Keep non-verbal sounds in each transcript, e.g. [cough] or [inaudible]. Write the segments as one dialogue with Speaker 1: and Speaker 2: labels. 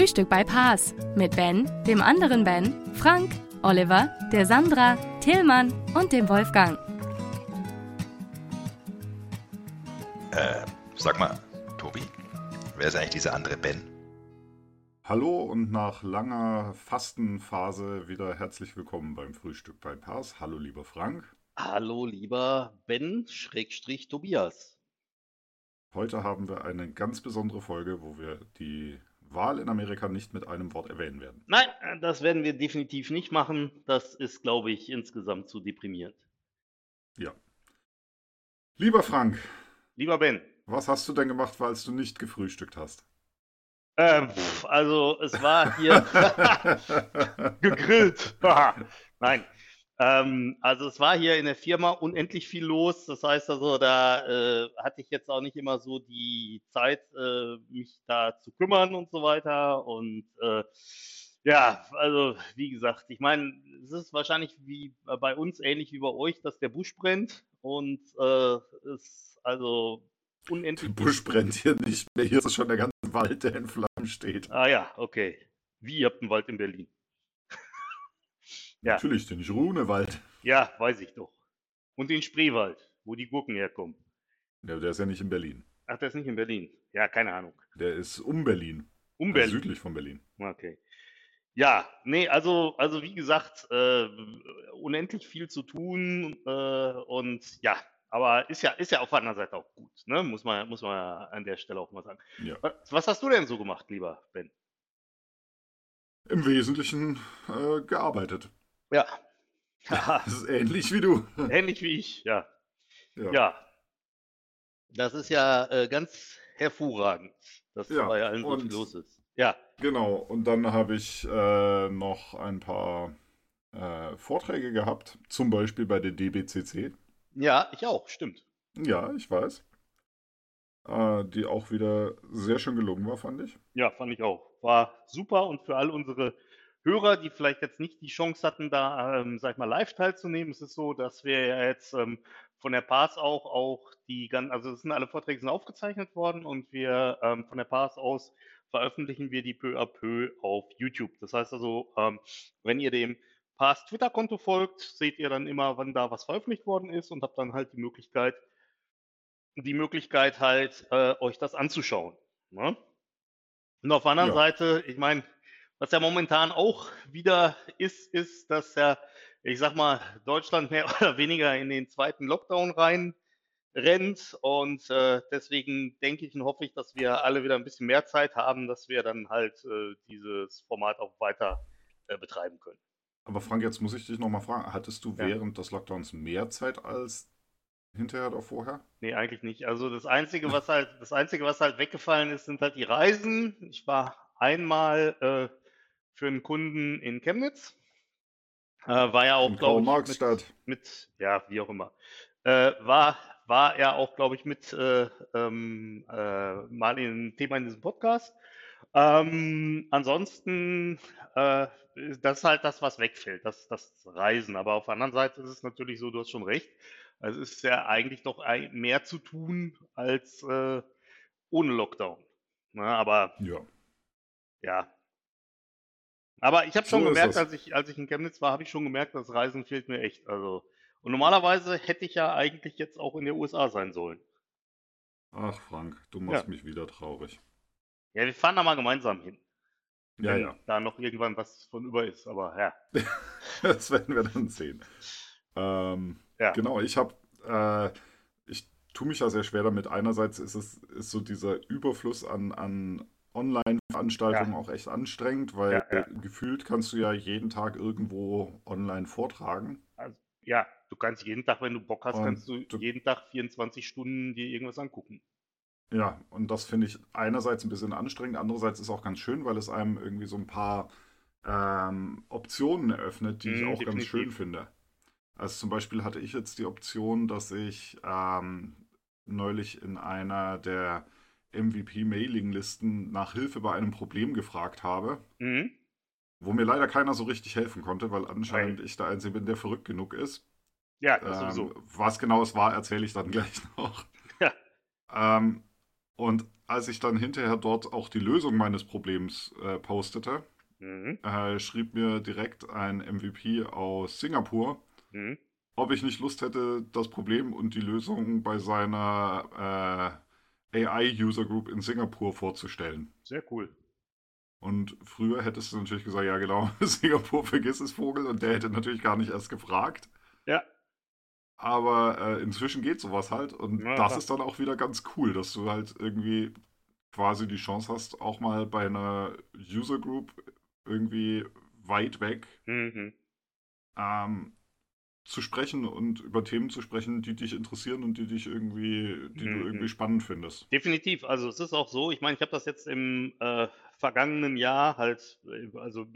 Speaker 1: Frühstück bei Paas mit Ben, dem anderen Ben, Frank, Oliver, der Sandra, Tillmann und dem Wolfgang.
Speaker 2: Äh, sag mal, Tobi, wer ist eigentlich dieser andere Ben?
Speaker 3: Hallo und nach langer Fastenphase wieder herzlich willkommen beim Frühstück bei Pass. Hallo lieber Frank.
Speaker 4: Hallo, lieber Ben, Schrägstrich Tobias.
Speaker 3: Heute haben wir eine ganz besondere Folge, wo wir die Wahl in Amerika nicht mit einem Wort erwähnen werden.
Speaker 4: Nein, das werden wir definitiv nicht machen. Das ist, glaube ich, insgesamt zu deprimierend.
Speaker 3: Ja. Lieber Frank,
Speaker 4: Lieber Ben,
Speaker 3: was hast du denn gemacht, falls du nicht gefrühstückt hast?
Speaker 4: ähm, also es war hier [laughs] [laughs] gegrillt. [laughs] Nein. Ähm, also es war hier in der Firma unendlich viel los. Das heißt also, da äh, hatte ich jetzt auch nicht immer so die Zeit, äh, mich da zu kümmern und so weiter. Und äh, ja, also wie gesagt, ich meine, es ist wahrscheinlich wie bei uns ähnlich wie bei euch, dass der Busch brennt und äh, es also
Speaker 3: Der
Speaker 4: unendlich.
Speaker 3: Busch brennt hier nicht mehr. Hier ist schon der ganze Wald, der in Flammen steht.
Speaker 4: Ah ja, okay. Wie ihr habt einen Wald in Berlin. Ja.
Speaker 3: Natürlich, den Runewald.
Speaker 4: Ja, weiß ich doch. Und den Spreewald, wo die Gurken herkommen.
Speaker 3: Der, der ist ja nicht in Berlin.
Speaker 4: Ach, der ist nicht in Berlin. Ja, keine Ahnung.
Speaker 3: Der ist um Berlin.
Speaker 4: Um
Speaker 3: Also
Speaker 4: Berlin.
Speaker 3: südlich von Berlin.
Speaker 4: Okay. Ja, nee, also, also wie gesagt, äh, unendlich viel zu tun äh, und ja, aber ist ja, ist ja auf der anderen Seite auch gut, ne? Muss man, muss man an der Stelle auch mal sagen.
Speaker 3: Ja.
Speaker 4: Was, was hast du denn so gemacht, lieber Ben?
Speaker 3: Im Wesentlichen äh, gearbeitet.
Speaker 4: Ja.
Speaker 3: Das [laughs] ist ähnlich wie du.
Speaker 4: ähnlich wie ich, ja.
Speaker 3: Ja.
Speaker 4: Ja. Das ist ja äh, ganz hervorragend, dass
Speaker 3: Ja,
Speaker 4: bei allen so viel los ist. Ja,
Speaker 3: Genau, und dann habe ich äh, noch ein paar äh, Vorträge gehabt, zum Beispiel bei der DBCC.
Speaker 4: ja, ich auch, stimmt.
Speaker 3: Ja, ich weiß. Äh, die auch wieder sehr schön gelungen war, fand ich.
Speaker 4: Ja, fand ich auch. War super und für all unsere Hörer, die vielleicht jetzt nicht die Chance hatten, da, ähm, sag ich mal, live teilzunehmen, es ist so, dass wir ja jetzt ähm, von der PAS auch, auch die ganzen, also es sind alle Vorträge sind aufgezeichnet worden und wir ähm, von der PAS aus veröffentlichen wir die peu à peu auf YouTube. Das heißt also, ähm, wenn ihr dem PAS Twitter-Konto folgt, seht ihr dann immer, wann da was veröffentlicht worden ist und habt dann halt die Möglichkeit, die Möglichkeit halt, äh, euch das anzuschauen. Ne? Und auf der anderen
Speaker 3: Ja.
Speaker 4: Seite, ich meine, was ja momentan auch wieder ist, ist, dass ja, ich sag mal, Deutschland mehr [laughs] oder weniger in den zweiten Lockdown rein rennt. Und äh, deswegen denke ich und hoffe ich, dass wir alle wieder ein bisschen mehr Zeit haben, dass wir dann halt äh, dieses Format auch weiter äh, betreiben können.
Speaker 3: Aber Frank, jetzt muss ich dich nochmal fragen, hattest du
Speaker 4: Ja.
Speaker 3: während des Lockdowns mehr Zeit als hinterher oder vorher?
Speaker 4: Nee, eigentlich nicht. Also das Einzige, was halt, das Einzige, was halt weggefallen ist, sind halt die Reisen. Ich war einmal äh, für einen Kunden in Chemnitz. Äh, war ja auch,
Speaker 3: In
Speaker 4: glaube ich, mit, mit, ja, wie auch immer. Äh, war, war er auch, glaube ich, mit äh, ähm, äh, mal ein Thema in diesem Podcast. Ähm, ansonsten, äh, ist das ist halt das, was wegfällt, das, das Reisen. Aber auf der anderen Seite ist es natürlich so, du hast schon recht. Es ist ja eigentlich doch mehr zu tun als äh, ohne Lockdown. Na, aber
Speaker 3: Ja.
Speaker 4: ja. Aber ich habe
Speaker 3: So
Speaker 4: schon
Speaker 3: ist
Speaker 4: gemerkt, als ich, als ich in Chemnitz war, habe ich schon gemerkt, das Reisen fehlt mir echt. Also, und normalerweise hätte ich ja eigentlich jetzt auch in den USA sein sollen.
Speaker 3: Ach, Frank, du machst
Speaker 4: Ja.
Speaker 3: mich wieder traurig.
Speaker 4: Ja, wir fahren da mal gemeinsam hin.
Speaker 3: Ja,
Speaker 4: wenn
Speaker 3: ja.
Speaker 4: da noch irgendwann was von über ist. Aber ja. [laughs]
Speaker 3: Das werden wir dann sehen. Ähm,
Speaker 4: Ja.
Speaker 3: Genau, ich habe, äh, ich tue mich ja sehr schwer damit. Einerseits ist es ist so dieser Überfluss an, an Online-Veranstaltungen
Speaker 4: Ja.
Speaker 3: auch echt anstrengend, weil
Speaker 4: Ja, ja.
Speaker 3: gefühlt kannst du ja jeden Tag irgendwo online vortragen.
Speaker 4: Also, ja, du kannst jeden Tag, wenn du Bock hast,
Speaker 3: Und
Speaker 4: kannst du
Speaker 3: du-
Speaker 4: jeden Tag 24 Stunden dir irgendwas angucken.
Speaker 3: Ja, und das finde ich einerseits ein bisschen anstrengend, andererseits ist auch ganz schön, weil es einem irgendwie so ein paar ähm, Optionen eröffnet, die ich
Speaker 4: Mhm,
Speaker 3: auch ganz
Speaker 4: definitiv.
Speaker 3: schön finde. Also zum Beispiel hatte ich jetzt die Option, dass ich ähm, neulich in einer der MVP-Mailing-Listen nach Hilfe bei einem Problem gefragt habe,
Speaker 4: Mhm.
Speaker 3: wo mir leider keiner so richtig helfen konnte, weil anscheinend ich der Einzige bin, der verrückt genug ist.
Speaker 4: Ja, das sowieso.
Speaker 3: Ähm, was genau es war, erzähle ich dann [laughs] gleich noch.
Speaker 4: Ja.
Speaker 3: Ähm, und als ich dann hinterher dort auch die Lösung meines Problems äh, postete,
Speaker 4: Mhm.
Speaker 3: äh, schrieb mir direkt ein MVP aus Singapur,
Speaker 4: Mhm.
Speaker 3: ob ich nicht Lust hätte, das Problem und die Lösung bei seiner äh, AI-User Group in Singapur vorzustellen.
Speaker 4: Sehr cool.
Speaker 3: Und früher hättest du natürlich gesagt, ja genau, [laughs] Singapur vergiss es Vogel und der hätte natürlich gar nicht erst gefragt.
Speaker 4: Ja.
Speaker 3: Aber äh, inzwischen geht sowas halt und
Speaker 4: Ja,
Speaker 3: das ist dann auch wieder ganz cool, dass du halt irgendwie quasi die Chance hast, auch mal bei einer User Group irgendwie weit weg
Speaker 4: Mhm.
Speaker 3: ähm, zu sprechen und über Themen zu sprechen, die dich interessieren und die dich irgendwie, die
Speaker 4: Mhm.
Speaker 3: du irgendwie spannend findest.
Speaker 4: Definitiv. Also es ist auch so, ich meine, ich habe das jetzt im äh, vergangenen Jahr halt, äh, also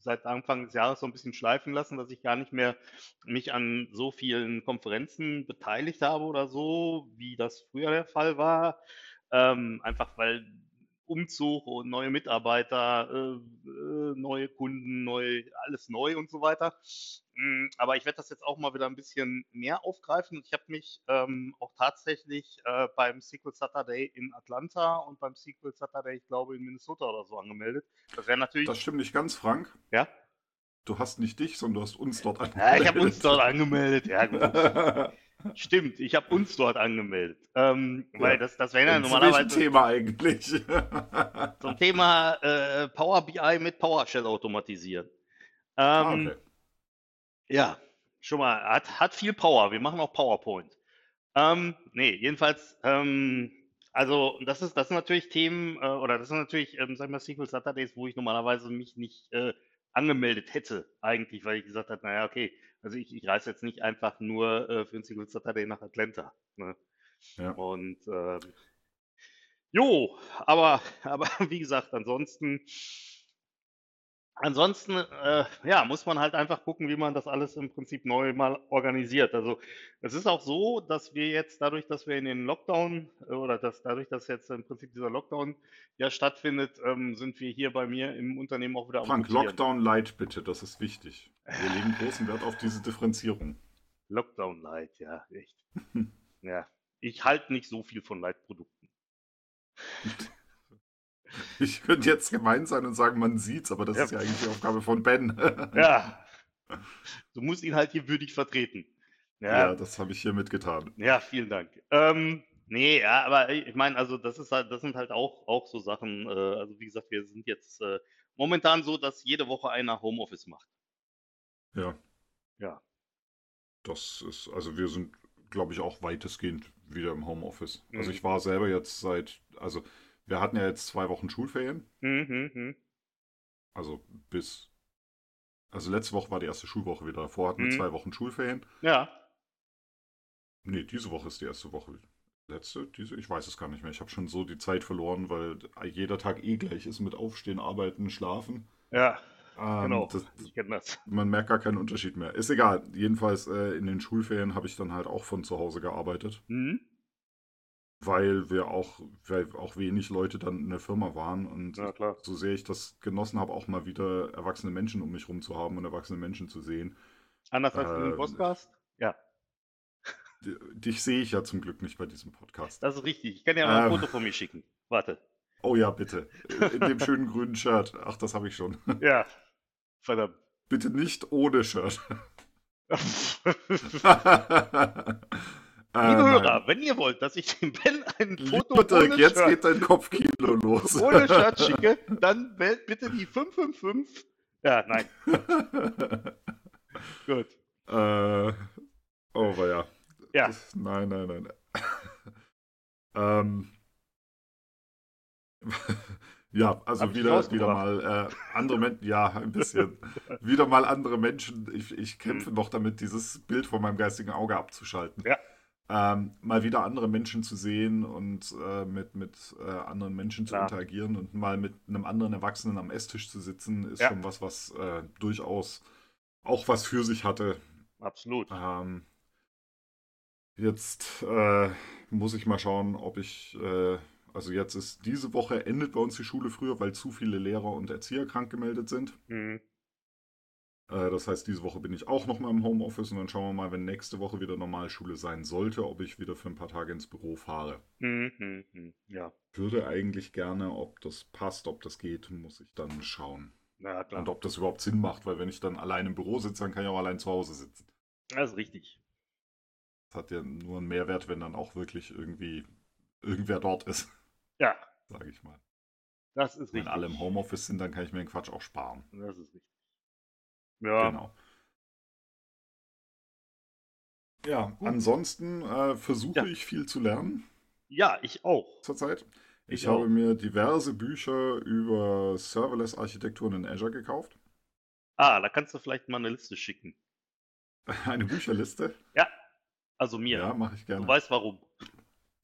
Speaker 4: seit Anfang des Jahres so ein bisschen schleifen lassen, dass ich gar nicht mehr mich an so vielen Konferenzen beteiligt habe oder so, wie das früher der Fall war. Ähm, einfach weil Umzug und neue Mitarbeiter, äh, äh, neue Kunden, neu, alles neu und so weiter. Mm, Aber ich werde das jetzt auch mal wieder ein bisschen mehr aufgreifen. Ich habe mich ähm, auch tatsächlich äh, beim SQL Saturday in Atlanta und beim SQL Saturday, ich glaube, in Minnesota oder so angemeldet. Das wäre natürlich,
Speaker 3: Das stimmt nicht ganz, Frank.
Speaker 4: ja,
Speaker 3: Du hast nicht dich, sondern du hast uns dort
Speaker 4: ja, ich habe uns
Speaker 3: angemeldet.
Speaker 4: dort angemeldet. Ja, gut. [laughs] Stimmt, ich habe uns dort angemeldet. Ähm, weil
Speaker 3: Ja.
Speaker 4: das, das wäre ja normalerweise
Speaker 3: Thema eigentlich? [laughs]
Speaker 4: zum Thema äh, Power BI mit PowerShell automatisieren. Ähm,
Speaker 3: ah, okay.
Speaker 4: Ja, schon mal, hat, hat viel Power. Wir machen auch PowerPoint. Ähm, nee, jedenfalls, ähm, also das ist, das sind natürlich Themen, äh, oder das sind natürlich, ähm, sag ich mal, SQL Saturdays, wo ich normalerweise mich nicht äh, angemeldet hätte, eigentlich, weil ich gesagt habe, naja, okay, also ich, ich reise jetzt nicht einfach nur äh, für ein SQL Saturday nach Atlanta. Ne?
Speaker 3: Ja.
Speaker 4: Und ähm, jo, aber, [laughs] aber wie gesagt, ansonsten, ansonsten, äh, ja, muss man halt einfach gucken, wie man das alles im Prinzip neu mal organisiert. Also es ist auch so, dass wir jetzt dadurch, dass wir in den Lockdown äh, oder dass dadurch, dass jetzt im Prinzip dieser Lockdown ja stattfindet, ähm, sind wir hier bei mir im Unternehmen auch wieder am
Speaker 3: Frank,
Speaker 4: Rotieren.
Speaker 3: Lockdown Light bitte, das ist wichtig. Wir legen großen Wert auf diese Differenzierung.
Speaker 4: Lockdown Light, ja, echt. [laughs] ja, ich halte nicht so viel von Light-Produkten. [laughs] [laughs]
Speaker 3: Ich könnte jetzt gemein sein und sagen, man sieht's, aber das
Speaker 4: Ja.
Speaker 3: ist ja eigentlich die Aufgabe von Ben. [laughs]
Speaker 4: Ja, du musst ihn halt hier würdig vertreten.
Speaker 3: Ja, das habe ich hier mitgetan.
Speaker 4: Ja, vielen Dank. Ähm, nee, ja, aber ich meine, also das ist halt, das sind halt auch, auch so Sachen, äh, also wie gesagt, wir sind jetzt äh, momentan so, dass jede Woche einer Homeoffice macht.
Speaker 3: Ja.
Speaker 4: Ja.
Speaker 3: Das ist, also wir sind, glaube ich, auch weitestgehend wieder im Homeoffice. Also
Speaker 4: Mhm.
Speaker 3: ich war selber jetzt seit, also wir hatten ja jetzt zwei Wochen Schulferien,
Speaker 4: Mhm, mhm.
Speaker 3: also bis, also letzte Woche war die erste Schulwoche wieder. Davor hatten wir
Speaker 4: Mhm.
Speaker 3: zwei Wochen Schulferien.
Speaker 4: Ja,
Speaker 3: Nee, diese Woche ist die erste Woche. Letzte, diese, ich weiß es gar nicht mehr. Ich habe schon so die Zeit verloren, weil jeder Tag eh gleich ist mit Aufstehen, Arbeiten, Schlafen.
Speaker 4: ja,
Speaker 3: Ähm,
Speaker 4: genau.
Speaker 3: das,
Speaker 4: ich kenne das.
Speaker 3: man merkt gar keinen Unterschied mehr. Ist egal. Jedenfalls äh, in den Schulferien habe ich dann halt auch von zu Hause gearbeitet,
Speaker 4: Mhm.
Speaker 3: Weil wir auch, weil auch wenig Leute dann in der Firma waren und
Speaker 4: Ja,
Speaker 3: so sehr ich das genossen habe, auch mal wieder erwachsene Menschen um mich rum zu haben und erwachsene Menschen zu sehen.
Speaker 4: Anders als in
Speaker 3: Ähm,
Speaker 4: dem Podcast? Ja,
Speaker 3: Dich sehe ich ja zum Glück nicht bei diesem Podcast.
Speaker 4: das ist richtig. Ich kann dir mal ein
Speaker 3: Ähm.
Speaker 4: Foto von mir schicken. Warte.
Speaker 3: Oh ja, bitte. In dem schönen grünen Shirt. Ach, das habe ich schon.
Speaker 4: Ja, verdammt.
Speaker 3: Bitte nicht ohne Shirt. [laughs] [laughs]
Speaker 4: Liebe Hörer, wenn ihr wollt, dass ich dem Ben ein Foto
Speaker 3: Lieber Dirk,
Speaker 4: ohne
Speaker 3: jetzt
Speaker 4: Shirt,
Speaker 3: geht dein Kopfkino los.
Speaker 4: ohne [laughs] Shirt schicke, dann wählt bitte die 555. Ja, nein, [laughs] gut.
Speaker 3: äh, oh, ja.
Speaker 4: Ja.
Speaker 3: Nein, nein, nein. [laughs] ähm. ja, also
Speaker 4: Hab
Speaker 3: wieder, wieder mal äh, andere Menschen, ja, ein bisschen. wieder mal andere Menschen. Ich, ich kämpfe noch damit, dieses Bild von meinem geistigen Auge abzuschalten.
Speaker 4: Ja.
Speaker 3: Ähm, mal wieder andere Menschen zu sehen und äh, mit, mit äh, anderen Menschen zu
Speaker 4: Klar.
Speaker 3: interagieren und mal mit einem anderen Erwachsenen am Esstisch zu sitzen, ist
Speaker 4: Ja.
Speaker 3: schon was, was äh, durchaus auch was für sich hatte.
Speaker 4: Absolut.
Speaker 3: Ähm, jetzt äh, muss ich mal schauen, ob ich, äh, also jetzt ist diese Woche endet bei uns die Schule früher, weil zu viele Lehrer und Erzieher krank gemeldet sind.
Speaker 4: Mhm.
Speaker 3: Äh, das heißt, diese Woche bin ich auch noch mal im Homeoffice und dann schauen wir mal, wenn nächste Woche wieder Normalschule sein sollte, ob ich wieder für ein paar Tage ins Büro fahre.
Speaker 4: Mhm. Mhm. Ja,
Speaker 3: Würde eigentlich gerne, ob das passt, ob das geht, muss ich dann schauen.
Speaker 4: ja klar.
Speaker 3: Und ob das überhaupt Sinn macht, weil wenn ich dann allein im Büro sitze, dann kann ich auch allein zu Hause sitzen.
Speaker 4: Das ist richtig.
Speaker 3: Das hat ja nur einen Mehrwert, wenn dann auch wirklich irgendwie irgendwer dort ist,
Speaker 4: Ja,
Speaker 3: sage ich mal.
Speaker 4: das ist
Speaker 3: Wenn
Speaker 4: richtig.
Speaker 3: alle im Homeoffice sind, dann kann ich mir den Quatsch auch sparen.
Speaker 4: Das ist richtig. Ja,
Speaker 3: Genau. Ja, ansonsten äh, versuche
Speaker 4: Ja.
Speaker 3: ich viel zu lernen
Speaker 4: ja, ich auch.
Speaker 3: zurzeit. Ich,
Speaker 4: Ich
Speaker 3: habe
Speaker 4: auch.
Speaker 3: mir diverse Bücher über Serverless-Architekturen in Azure gekauft.
Speaker 4: Ah, da kannst du vielleicht mal eine Liste schicken. [laughs]
Speaker 3: Eine Bücherliste.
Speaker 4: Also mir.
Speaker 3: Ja, mache ich gerne.
Speaker 4: Du weißt warum.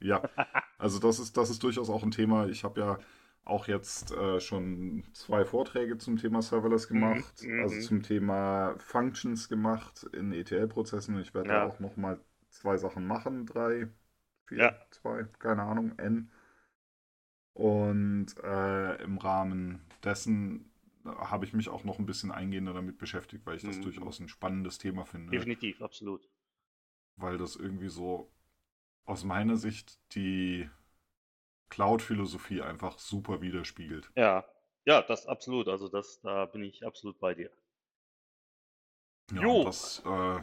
Speaker 3: Ja, [laughs] also das ist, das ist durchaus auch ein Thema. Ich habe ja auch jetzt äh, schon zwei Vorträge zum Thema Serverless gemacht,
Speaker 4: Mhm,
Speaker 3: also
Speaker 4: mhm.
Speaker 3: zum Thema Functions gemacht in ETL-Prozessen. Ich werde
Speaker 4: Ja.
Speaker 3: da auch nochmal zwei Sachen machen, drei, vier,
Speaker 4: Ja.
Speaker 3: zwei, keine Ahnung, N. Und äh, im Rahmen dessen habe ich mich auch noch ein bisschen eingehender damit beschäftigt, weil ich das
Speaker 4: Mhm.
Speaker 3: durchaus ein spannendes Thema finde
Speaker 4: Definitiv, absolut.
Speaker 3: weil das irgendwie so aus meiner Sicht die Cloud-Philosophie einfach super widerspiegelt.
Speaker 4: Ja, ja, das absolut. Also das, da bin ich absolut bei dir.
Speaker 3: Ja,
Speaker 4: Jo.
Speaker 3: Das, äh,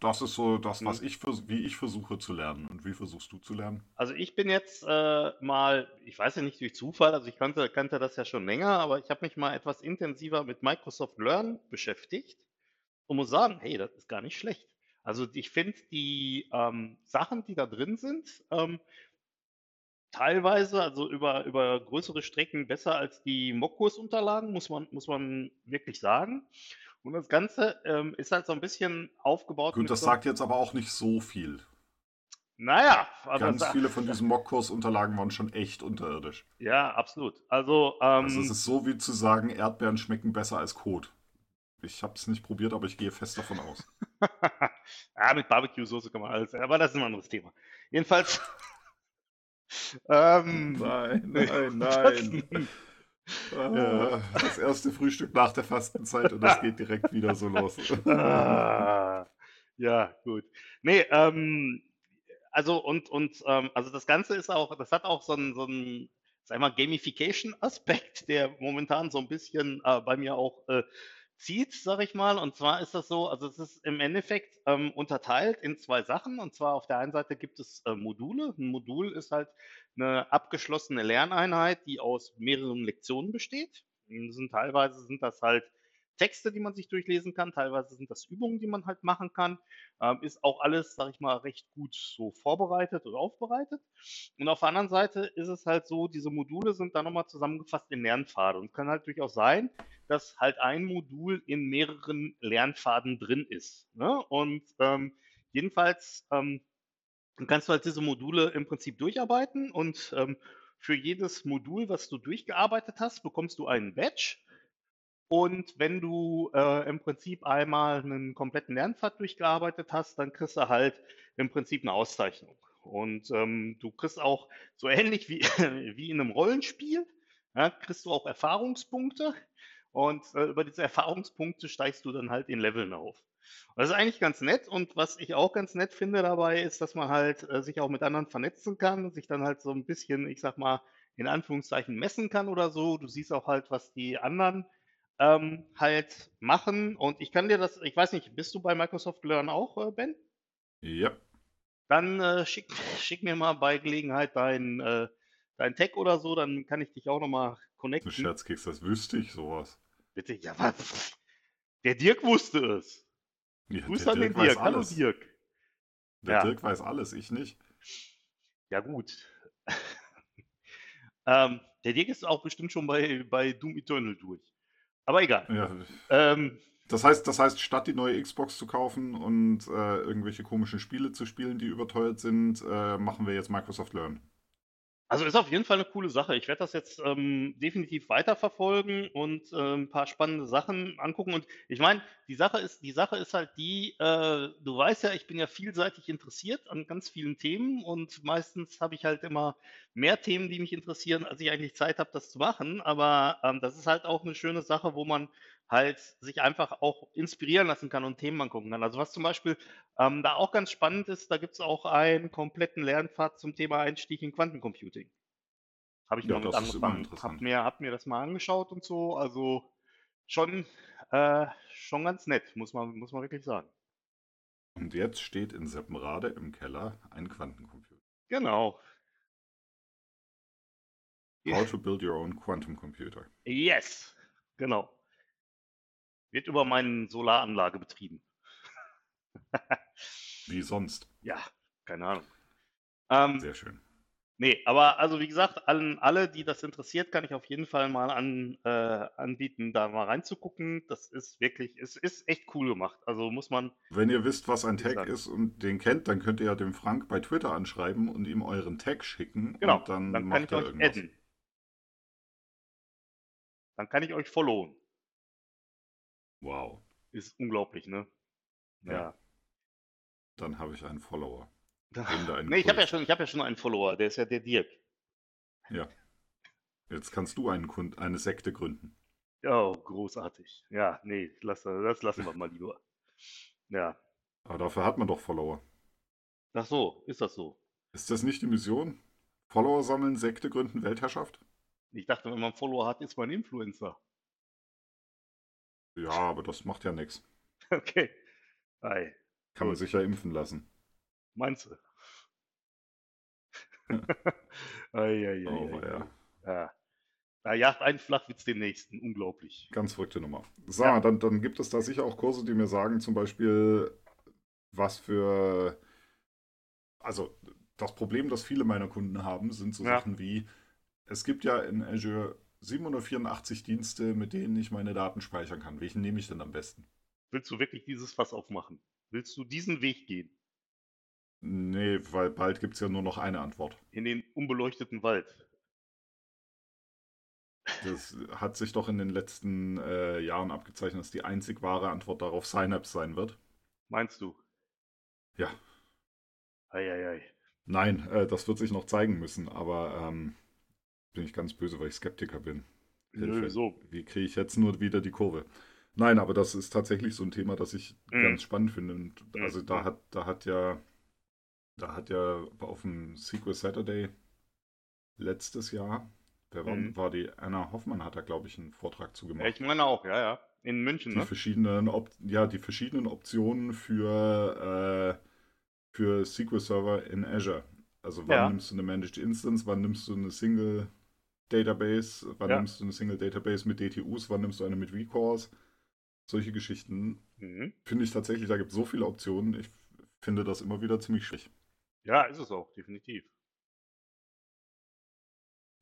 Speaker 3: das ist so das, was
Speaker 4: Mhm.
Speaker 3: ich wie ich versuche zu lernen. Und wie versuchst du zu lernen?
Speaker 4: Also ich bin jetzt äh, mal, ich weiß ja nicht durch Zufall, also ich kannte, kannte das ja schon länger, aber ich habe mich mal etwas intensiver mit Microsoft Learn beschäftigt und muss sagen, hey, das ist gar nicht schlecht. Also ich finde die ähm, Sachen, die da drin sind, ähm, teilweise, also über, über größere Strecken besser als die Mockkursunterlagen, muss man, muss man wirklich sagen. Und das Ganze ähm, ist halt so ein bisschen aufgebaut
Speaker 3: Gut, das
Speaker 4: so,
Speaker 3: sagt jetzt aber auch nicht so viel.
Speaker 4: naja, aber
Speaker 3: Ganz viele von [laughs] diesen Mockkursunterlagen waren schon echt unterirdisch.
Speaker 4: Ja, absolut. Also, ähm,
Speaker 3: Also es ist so wie zu sagen, Erdbeeren schmecken besser als Kot. Ich habe es nicht probiert, aber ich gehe fest davon aus. [laughs]
Speaker 4: ja, mit Barbecue-Soße kann man alles, aber das ist ein anderes Thema. Jedenfalls. Ähm,
Speaker 3: Nein, nein, [laughs] nein. Ah, Das erste Frühstück nach der Fastenzeit und das geht direkt wieder so los.
Speaker 4: Ah, ja, gut. Nee, ähm, also und und ähm, also das Ganze ist auch, das hat auch so einen so einen, sag mal, Gamification-Aspekt, der momentan so ein bisschen äh, bei mir auch äh, zieht, sag ich mal. Und zwar ist das so, also es ist im Endeffekt ähm, unterteilt in zwei Sachen. Und zwar auf der einen Seite gibt es äh, Module. Ein Modul ist halt eine abgeschlossene Lerneinheit, die aus mehreren Lektionen besteht. Sind, teilweise sind das halt Texte, die man sich durchlesen kann, teilweise sind das Übungen, die man halt machen kann. Ähm, ist auch alles, sag ich mal, recht gut so vorbereitet oder aufbereitet. Und auf der anderen Seite ist es halt so, diese Module sind dann nochmal zusammengefasst in Lernpfade. Und kann halt durchaus sein, dass halt ein Modul in mehreren Lernpfaden drin ist. Ne? Und ähm, jedenfalls ähm, kannst du halt diese Module im Prinzip durcharbeiten und ähm, für jedes Modul, was du durchgearbeitet hast, bekommst du einen Badge. Und wenn du äh, im Prinzip einmal einen kompletten Lernpfad durchgearbeitet hast, dann kriegst du halt im Prinzip eine Auszeichnung. Und ähm, du kriegst auch so ähnlich wie, [laughs] wie in einem Rollenspiel, ja, kriegst du auch Erfahrungspunkte. Und äh, über diese Erfahrungspunkte steigst du dann halt in Leveln auf. Und das ist eigentlich ganz nett. Und was ich auch ganz nett finde dabei, ist, dass man halt äh, sich auch mit anderen vernetzen kann, sich dann halt so ein bisschen, ich sag mal, in Anführungszeichen messen kann oder so. Du siehst auch halt, was die anderen ähm, halt machen. Und ich kann dir das, ich weiß nicht, bist du bei Microsoft Learn auch, äh, Ben?
Speaker 3: Ja,
Speaker 4: Dann äh, schick, [laughs] schick mir mal bei Gelegenheit dein, äh, dein Tag oder so, dann kann ich dich auch nochmal
Speaker 3: du
Speaker 4: connecten.
Speaker 3: Scherzkeks, das wüsste ich sowas.
Speaker 4: Bitte, ja, was? Der Dirk wusste es.
Speaker 3: Ja,
Speaker 4: Grüß an den
Speaker 3: Dirk.
Speaker 4: Hallo. Dirk.
Speaker 3: Der
Speaker 4: Ja.
Speaker 3: Dirk weiß alles, ich nicht.
Speaker 4: Ja, gut. [laughs] ähm, der Dirk ist auch bestimmt schon bei, bei Doom Eternal durch. Aber egal.
Speaker 3: Ja,
Speaker 4: Ähm,
Speaker 3: Das heißt, das heißt, statt die neue Xbox zu kaufen und äh, irgendwelche komischen Spiele zu spielen, die überteuert sind, äh, machen wir jetzt Microsoft Learn.
Speaker 4: Also ist auf jeden Fall eine coole Sache. Ich werde das jetzt ähm, definitiv weiterverfolgen und äh, ein paar spannende Sachen angucken. Und ich meine, die Sache ist, die Sache ist halt die, äh, du weißt ja, ich bin ja vielseitig interessiert an ganz vielen Themen und meistens habe ich halt immer mehr Themen, die mich interessieren, als ich eigentlich Zeit habe, das zu machen. Aber ähm, das ist halt auch eine schöne Sache, wo man halt sich einfach auch inspirieren lassen kann und Themen angucken kann. Also was zum Beispiel ähm, da auch ganz spannend ist, da gibt es auch einen kompletten Lernpfad zum Thema Einstieg in Quantencomputing. Habe ich
Speaker 3: Ja,
Speaker 4: mal mit angefangen. Hab mir, hab mir das mal angeschaut und so. Also schon, äh, schon ganz nett, muss man, muss man wirklich sagen.
Speaker 3: Und jetzt steht in Seppenrade im Keller ein Quantencomputer.
Speaker 4: Genau.
Speaker 3: How to build your own quantum computer.
Speaker 4: Yes, genau. Wird über meine Solaranlage betrieben. [laughs]
Speaker 3: Wie sonst.
Speaker 4: Ja, keine Ahnung. Ähm,
Speaker 3: Sehr schön.
Speaker 4: Nee, aber also wie gesagt, allen, alle, die das interessiert, kann ich auf jeden Fall mal an, äh, anbieten, da mal reinzugucken. Das ist wirklich, es ist echt cool gemacht. Also muss man,
Speaker 3: Wenn ihr wisst, was ein Tag ist und den kennt, dann könnt ihr ja dem Frank bei Twitter anschreiben und ihm euren Tag schicken.
Speaker 4: genau,
Speaker 3: Und dann,
Speaker 4: dann kann
Speaker 3: macht
Speaker 4: ich
Speaker 3: er
Speaker 4: euch
Speaker 3: irgendwas.
Speaker 4: adden. Dann kann ich euch followen.
Speaker 3: Wow.
Speaker 4: Ist unglaublich, ne?
Speaker 3: Ja. Dann habe ich einen Follower.
Speaker 4: Ja.
Speaker 3: Einen [laughs]
Speaker 4: Nee, ich habe ja schon, ich habe ja schon einen Follower, der ist ja der Dirk.
Speaker 3: Ja. Jetzt kannst du einen Kund, eine Sekte gründen.
Speaker 4: Oh, großartig. Ja, nee, lass, das lassen wir mal lieber. Ja.
Speaker 3: Aber dafür hat man doch Follower.
Speaker 4: Ach so, ist das so?
Speaker 3: Ist das nicht die Mission? Follower sammeln, Sekte gründen, Weltherrschaft?
Speaker 4: Ich dachte, wenn man Follower hat, ist man Influencer.
Speaker 3: Ja, aber das macht ja nichts. [laughs]
Speaker 4: Okay. Ei,
Speaker 3: Kann man sich ja impfen lassen.
Speaker 4: meinst du? [laughs] ei, ei, ei,
Speaker 3: Oh, ja.
Speaker 4: Ja. Da jagt ein Flachwitz den nächsten. Unglaublich.
Speaker 3: Ganz verrückte Nummer. Sag
Speaker 4: Ja.
Speaker 3: dann, dann gibt es da sicher auch Kurse, die mir sagen, zum Beispiel, was für. Also, das Problem, das viele meiner Kunden haben, sind so
Speaker 4: Ja.
Speaker 3: Sachen wie: Es gibt ja in Azure 784 Dienste, mit denen ich meine Daten speichern kann. Welchen nehme ich denn am besten?
Speaker 4: Willst du wirklich dieses Fass aufmachen? Willst du diesen Weg gehen?
Speaker 3: Nee, weil bald gibt es ja nur noch eine Antwort.
Speaker 4: In den unbeleuchteten Wald?
Speaker 3: Das hat sich doch in den letzten äh, Jahren abgezeichnet, dass die einzig wahre Antwort darauf Synapse sein wird.
Speaker 4: Meinst du?
Speaker 3: Ja.
Speaker 4: Eieiei.
Speaker 3: Nein, äh, das wird sich noch zeigen müssen, aber ähm, bin ich ganz böse, weil ich Skeptiker bin.
Speaker 4: Nö, so.
Speaker 3: Wie kriege ich jetzt nur wieder die Kurve? Nein, aber das ist tatsächlich so ein Thema, das ich
Speaker 4: Mhm.
Speaker 3: ganz spannend finde. Und
Speaker 4: Mhm.
Speaker 3: also da hat, da hat ja, da hat ja auf dem Sequel Saturday letztes Jahr, wer war,
Speaker 4: Mhm.
Speaker 3: war die Anna Hoffmann, hat da glaube ich einen Vortrag
Speaker 4: Ja,
Speaker 3: zugemacht.
Speaker 4: ich meine auch, ja, ja. In München,
Speaker 3: die
Speaker 4: ne?
Speaker 3: verschiedenen, Op ja, die verschiedenen Optionen für, äh, für SQL Server in Azure. Also wann
Speaker 4: Ja.
Speaker 3: nimmst du eine Managed Instance, wann nimmst du eine Single Database, wann
Speaker 4: Ja.
Speaker 3: nimmst du eine Single Database mit DTUs, wann nimmst du eine mit vCores. Solche Geschichten
Speaker 4: Mhm.
Speaker 3: finde ich tatsächlich, da gibt es so viele Optionen. Ich finde das immer wieder ziemlich schwierig.
Speaker 4: Ja, ist es auch, definitiv.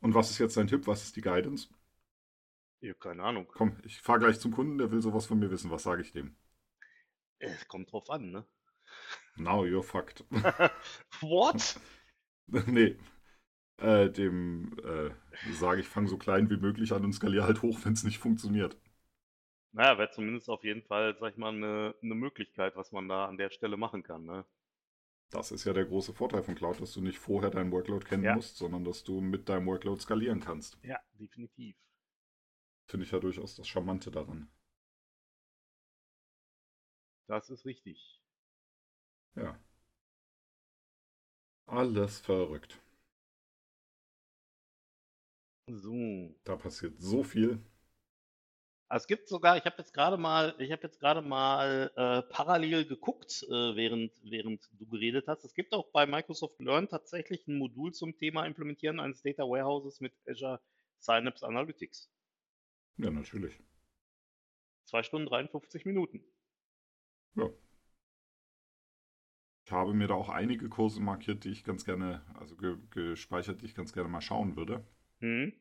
Speaker 3: Und was ist jetzt dein Tipp? Was ist die Guidance?
Speaker 4: Ich habe keine Ahnung.
Speaker 3: Komm, ich fahre gleich zum Kunden, der will sowas von mir wissen. Was sage ich dem?
Speaker 4: Es kommt drauf an, ne?
Speaker 3: Now you're fucked. [laughs]
Speaker 4: What? [laughs]
Speaker 3: nee. Äh, dem äh, sage ich, fang so klein wie möglich an und skaliere halt hoch, wenn es nicht funktioniert.
Speaker 4: Naja, wäre zumindest auf jeden Fall, sag ich mal, eine, eine Möglichkeit, was man da an der Stelle machen kann, ne?
Speaker 3: Das ist ja der große Vorteil von Cloud, dass du nicht vorher deinen Workload kennen
Speaker 4: Ja.
Speaker 3: musst, sondern dass du mit deinem Workload skalieren kannst.
Speaker 4: Ja, definitiv.
Speaker 3: Finde ich ja durchaus das Charmante daran.
Speaker 4: Das ist richtig.
Speaker 3: Ja. Alles verrückt.
Speaker 4: So.
Speaker 3: Da passiert so viel.
Speaker 4: Es gibt sogar, ich habe jetzt gerade mal, ich habe jetzt gerade mal äh, parallel geguckt, äh, während, während du geredet hast. Es gibt auch bei Microsoft Learn tatsächlich ein Modul zum Thema Implementieren eines Data Warehouses mit Azure Synapse Analytics.
Speaker 3: Ja, natürlich.
Speaker 4: Zwei Stunden 53 Minuten.
Speaker 3: Ja. Ich habe mir da auch einige Kurse markiert, die ich ganz gerne, also ge gespeichert, die ich ganz gerne mal schauen würde.
Speaker 4: Hm?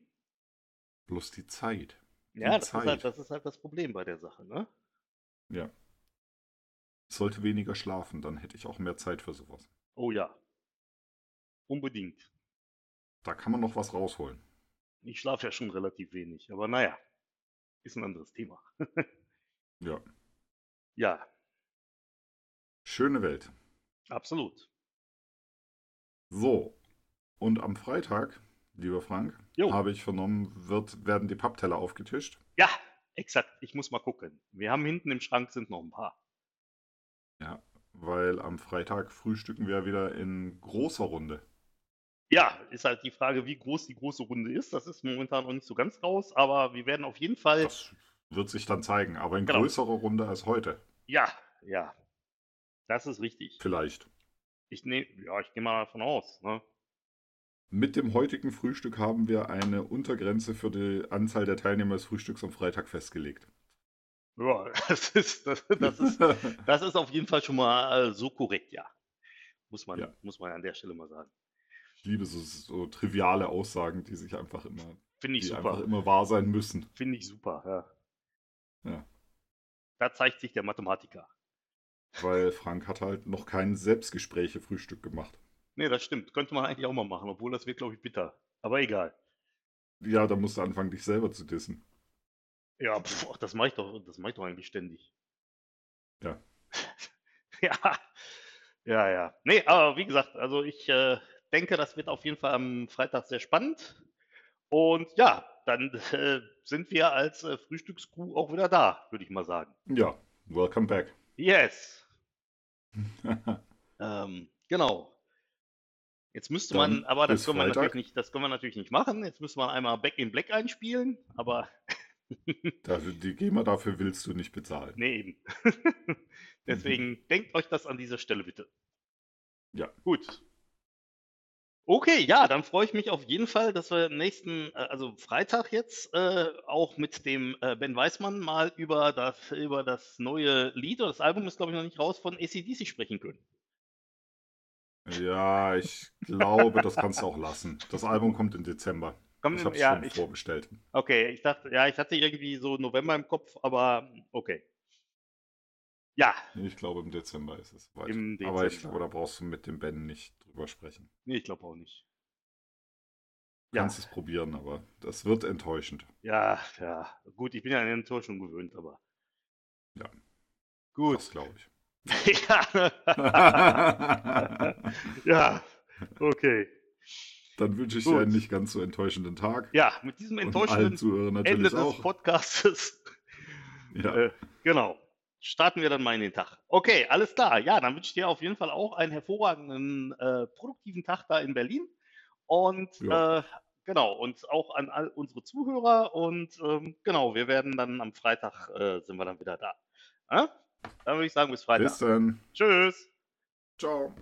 Speaker 3: Bloß die Zeit.
Speaker 4: Ja,
Speaker 3: Die
Speaker 4: das ist,
Speaker 3: Zeit.
Speaker 4: halt, das ist halt das Problem bei der Sache, ne?
Speaker 3: Ja. Ich sollte weniger schlafen, dann hätte ich auch mehr Zeit für sowas.
Speaker 4: Oh ja. Unbedingt.
Speaker 3: Da kann man noch was rausholen.
Speaker 4: Ich schlafe ja schon relativ wenig, aber naja, ist ein anderes Thema.
Speaker 3: Ja. [laughs]
Speaker 4: ja,
Speaker 3: Schöne Welt.
Speaker 4: absolut.
Speaker 3: So. Und am Freitag, lieber Frank,
Speaker 4: Jo.
Speaker 3: habe ich vernommen, wird, werden die Pappteller aufgetischt.
Speaker 4: Ja, exakt. Ich muss mal gucken. Wir haben hinten im Schrank sind noch ein paar.
Speaker 3: Ja. Weil am Freitag frühstücken wir wieder in großer Runde.
Speaker 4: Ja, ist halt die Frage, wie groß die große Runde ist. Das ist momentan noch nicht so ganz raus, aber wir werden auf jeden Fall.
Speaker 3: Das wird sich dann zeigen, aber in
Speaker 4: Genau.
Speaker 3: größerer Runde als heute.
Speaker 4: Ja, ja. Das ist richtig.
Speaker 3: Vielleicht.
Speaker 4: Ich nehme, ja, ich gehe mal davon aus. Ne?
Speaker 3: Mit dem heutigen Frühstück haben wir eine Untergrenze für die Anzahl der Teilnehmer des Frühstücks am Freitag festgelegt.
Speaker 4: Ja, [laughs] das ist, das, das ist, [laughs] das ist auf jeden Fall schon mal äh, so korrekt, ja. Muss man,
Speaker 3: Ja.
Speaker 4: muss man an der Stelle mal sagen.
Speaker 3: Ich liebe so, so triviale Aussagen, die sich einfach immer,
Speaker 4: Finde ich
Speaker 3: die einfach
Speaker 4: super.
Speaker 3: immer wahr sein müssen.
Speaker 4: Finde ich super, ja.
Speaker 3: Ja.
Speaker 4: Da zeigt sich der Mathematiker.
Speaker 3: Weil Frank hat halt noch kein Selbstgespräche-Frühstück gemacht.
Speaker 4: Nee, das stimmt. Könnte man eigentlich auch mal machen, obwohl das wird, glaube ich, bitter. Aber egal.
Speaker 3: Ja, da musst du anfangen, dich selber zu dissen.
Speaker 4: Ja, pf, das mache ich doch, das mache ich doch eigentlich ständig.
Speaker 3: Ja. [laughs]
Speaker 4: ja. Ja, ja. Nee, aber wie gesagt, also ich äh, denke, das wird auf jeden Fall am Freitag sehr spannend. Und ja, dann [laughs] äh, sind wir als äh, Frühstückscrew auch wieder da, würde ich mal sagen.
Speaker 3: Ja, welcome back.
Speaker 4: Yes. [laughs] Ähm, genau. Jetzt müsste
Speaker 3: Dann
Speaker 4: man, aber das können wir natürlich nicht, das können wir natürlich nicht machen. Jetzt müsste man einmal Back in Black einspielen, aber [laughs]
Speaker 3: Dafür, die GEMA dafür willst du nicht bezahlen.
Speaker 4: nee, eben. [laughs] Deswegen denkt euch das an dieser Stelle bitte.
Speaker 3: Ja.
Speaker 4: Gut. Okay, ja, dann freue ich mich auf jeden Fall, dass wir nächsten, äh, also Freitag jetzt, äh, auch mit dem äh, Ben Weismann mal über das, über das neue Lied oder das Album ist, glaube ich, noch nicht raus, von ACDC sprechen können.
Speaker 3: Ja, ich glaube, das kannst du auch lassen. Das Album kommt im Dezember.
Speaker 4: Komm,
Speaker 3: Ich habe es
Speaker 4: ja,
Speaker 3: schon
Speaker 4: ich,
Speaker 3: vorbestellt.
Speaker 4: Okay, ich dachte, ja, ich hatte irgendwie so November im Kopf, aber okay. Ja,
Speaker 3: Ich glaube, im Dezember ist es weit.
Speaker 4: Im
Speaker 3: Aber ich
Speaker 4: Dezember.
Speaker 3: glaube, da brauchst du mit dem Ben nicht drüber sprechen.
Speaker 4: nee, ich glaube auch nicht.
Speaker 3: Du
Speaker 4: Ja.
Speaker 3: kannst es probieren, aber das wird enttäuschend.
Speaker 4: Ja, ja, gut, ich bin ja an Enttäuschung gewöhnt, aber.
Speaker 3: Ja.
Speaker 4: Gut.
Speaker 3: Das glaube ich. [laughs]
Speaker 4: ja. [laughs] ja, okay.
Speaker 3: Dann wünsche ich
Speaker 4: Gut.
Speaker 3: dir einen nicht ganz so enttäuschenden Tag.
Speaker 4: Ja, mit diesem enttäuschenden Ende des
Speaker 3: auch.
Speaker 4: Podcastes, [laughs]
Speaker 3: Ja.
Speaker 4: äh, genau, starten wir dann mal in den Tag. Okay, alles klar. Ja, dann wünsche ich dir auf jeden Fall auch einen hervorragenden, äh, produktiven Tag da in Berlin. Und
Speaker 3: Ja.
Speaker 4: äh, genau, und auch an all unsere Zuhörer. Und ähm, genau, wir werden dann am Freitag äh, sind wir dann wieder da. Ja? Dann würde ich sagen, bis Freitag.
Speaker 3: Bis dann.
Speaker 4: Tschüss.
Speaker 3: Ciao.